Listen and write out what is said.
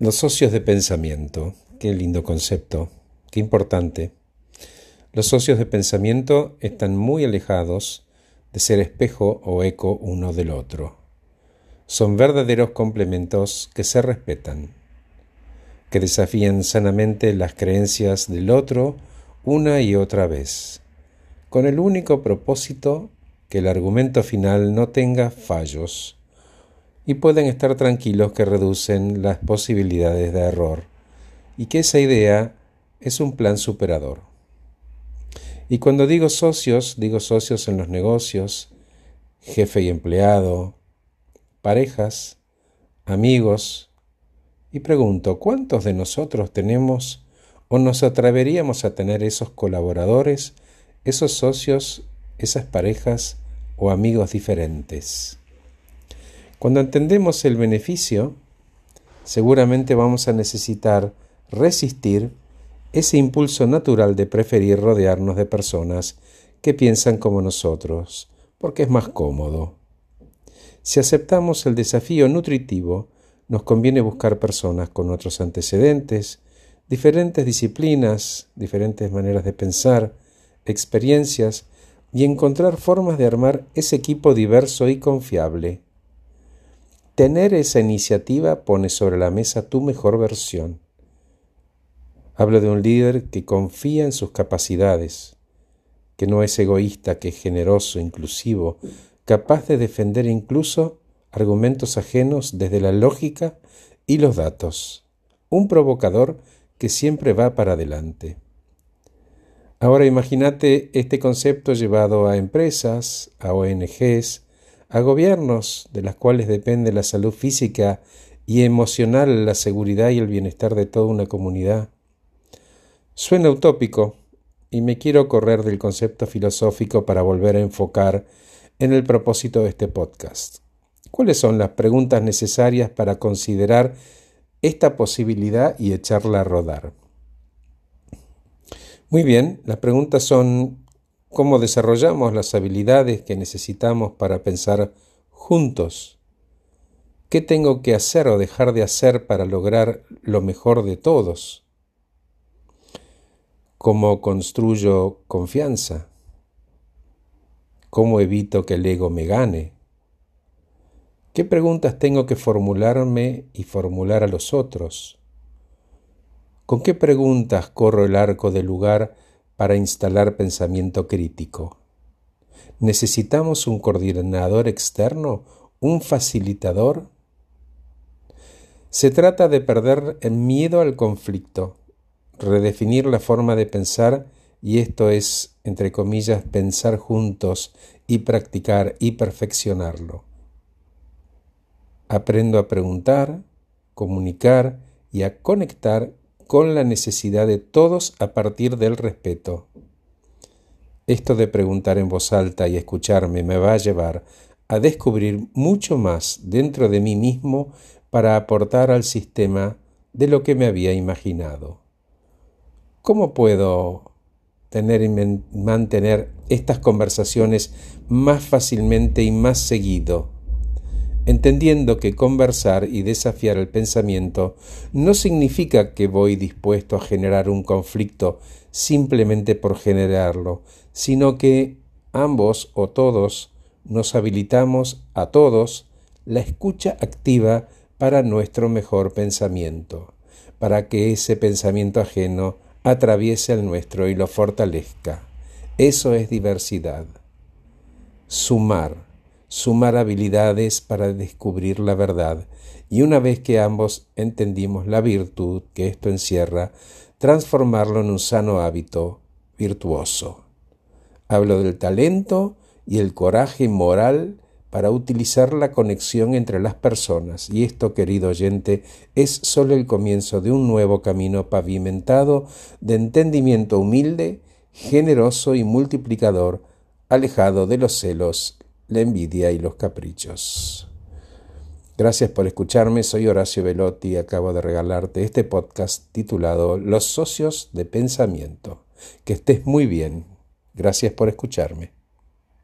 Los socios de pensamiento, qué lindo concepto, qué importante. Los socios de pensamiento están muy alejados de ser espejo o eco uno del otro. Son verdaderos complementos que se respetan, que desafían sanamente las creencias del otro una y otra vez, con el único propósito que el argumento final no tenga fallos y pueden estar tranquilos que reducen las posibilidades de error y que esa idea es un plan superador. Y cuando digo socios, digo socios en los negocios, jefe y empleado, parejas, amigos, y pregunto, ¿cuántos de nosotros tenemos o nos atreveríamos a tener esos colaboradores, esos socios, esas parejas o amigos diferentes? Cuando entendemos el beneficio, seguramente vamos a necesitar resistir ese impulso natural de preferir rodearnos de personas que piensan como nosotros, porque es más cómodo. Si aceptamos el desafío nutritivo, nos conviene buscar personas con otros antecedentes, diferentes disciplinas, diferentes maneras de pensar, experiencias, y encontrar formas de armar ese equipo diverso y confiable. Tener esa iniciativa pone sobre la mesa tu mejor versión. Hablo de un líder que confía en sus capacidades, que no es egoísta, que es generoso, inclusivo, capaz de defender incluso argumentos ajenos desde la lógica y los datos. Un provocador que siempre va para adelante. Ahora imagínate este concepto llevado a empresas, a ONGs, a gobiernos de las cuales depende la salud física y emocional, la seguridad y el bienestar de toda una comunidad. Suena utópico y me quiero correr del concepto filosófico para volver a enfocar en el propósito de este podcast. ¿Cuáles son las preguntas necesarias para considerar esta posibilidad y echarla a rodar? Muy bien, las preguntas son cómo desarrollamos las habilidades que necesitamos para pensar juntos. ¿Qué tengo que hacer o dejar de hacer para lograr lo mejor de todos? ¿Cómo construyo confianza? ¿Cómo evito que el ego me gane? ¿Qué preguntas tengo que formularme y formular a los otros? ¿Con qué preguntas corro el arco del lugar para instalar pensamiento crítico. ¿Necesitamos un coordinador externo? ¿Un facilitador? Se trata de perder el miedo al conflicto, redefinir la forma de pensar y esto es, entre comillas, pensar juntos y practicar y perfeccionarlo. Aprendo a preguntar, comunicar y a conectar con la necesidad de todos a partir del respeto. Esto de preguntar en voz alta y escucharme me va a llevar a descubrir mucho más dentro de mí mismo para aportar al sistema de lo que me había imaginado. ¿Cómo puedo tener y mantener estas conversaciones más fácilmente y más seguido? Entendiendo que conversar y desafiar el pensamiento no significa que voy dispuesto a generar un conflicto simplemente por generarlo, sino que ambos o todos nos habilitamos a todos la escucha activa para nuestro mejor pensamiento, para que ese pensamiento ajeno atraviese el nuestro y lo fortalezca. Eso es diversidad. Sumar sumar habilidades para descubrir la verdad, y una vez que ambos entendimos la virtud que esto encierra, transformarlo en un sano hábito virtuoso. Hablo del talento y el coraje moral para utilizar la conexión entre las personas, y esto, querido oyente, es sólo el comienzo de un nuevo camino pavimentado de entendimiento humilde, generoso y multiplicador, alejado de los celos la envidia y los caprichos. Gracias por escucharme, soy Horacio Velotti y acabo de regalarte este podcast titulado Los socios de pensamiento. Que estés muy bien. Gracias por escucharme.